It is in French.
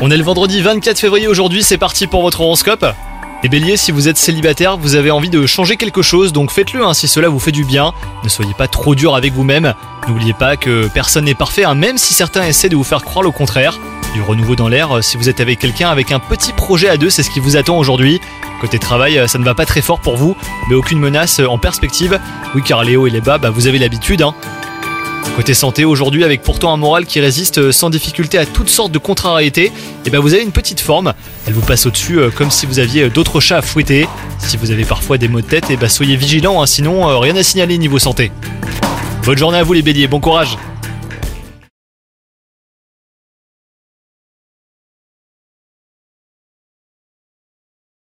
On est le vendredi 24 février aujourd'hui, c'est parti pour votre horoscope. Les béliers, si vous êtes célibataire, vous avez envie de changer quelque chose, donc faites-le hein, si cela vous fait du bien. Ne soyez pas trop dur avec vous-même. N'oubliez pas que personne n'est parfait, hein, même si certains essaient de vous faire croire le contraire. Du renouveau dans l'air, euh, si vous êtes avec quelqu'un avec un petit projet à deux, c'est ce qui vous attend aujourd'hui. Côté travail, euh, ça ne va pas très fort pour vous, mais aucune menace euh, en perspective. Oui, car Léo et les bas, bah, vous avez l'habitude. hein. Côté santé, aujourd'hui, avec pourtant un moral qui résiste sans difficulté à toutes sortes de contrariétés, et ben vous avez une petite forme. Elle vous passe au-dessus euh, comme si vous aviez d'autres chats à fouetter. Si vous avez parfois des maux de tête, et ben soyez vigilants, hein, sinon euh, rien à signaler niveau santé. Bonne journée à vous les béliers, bon courage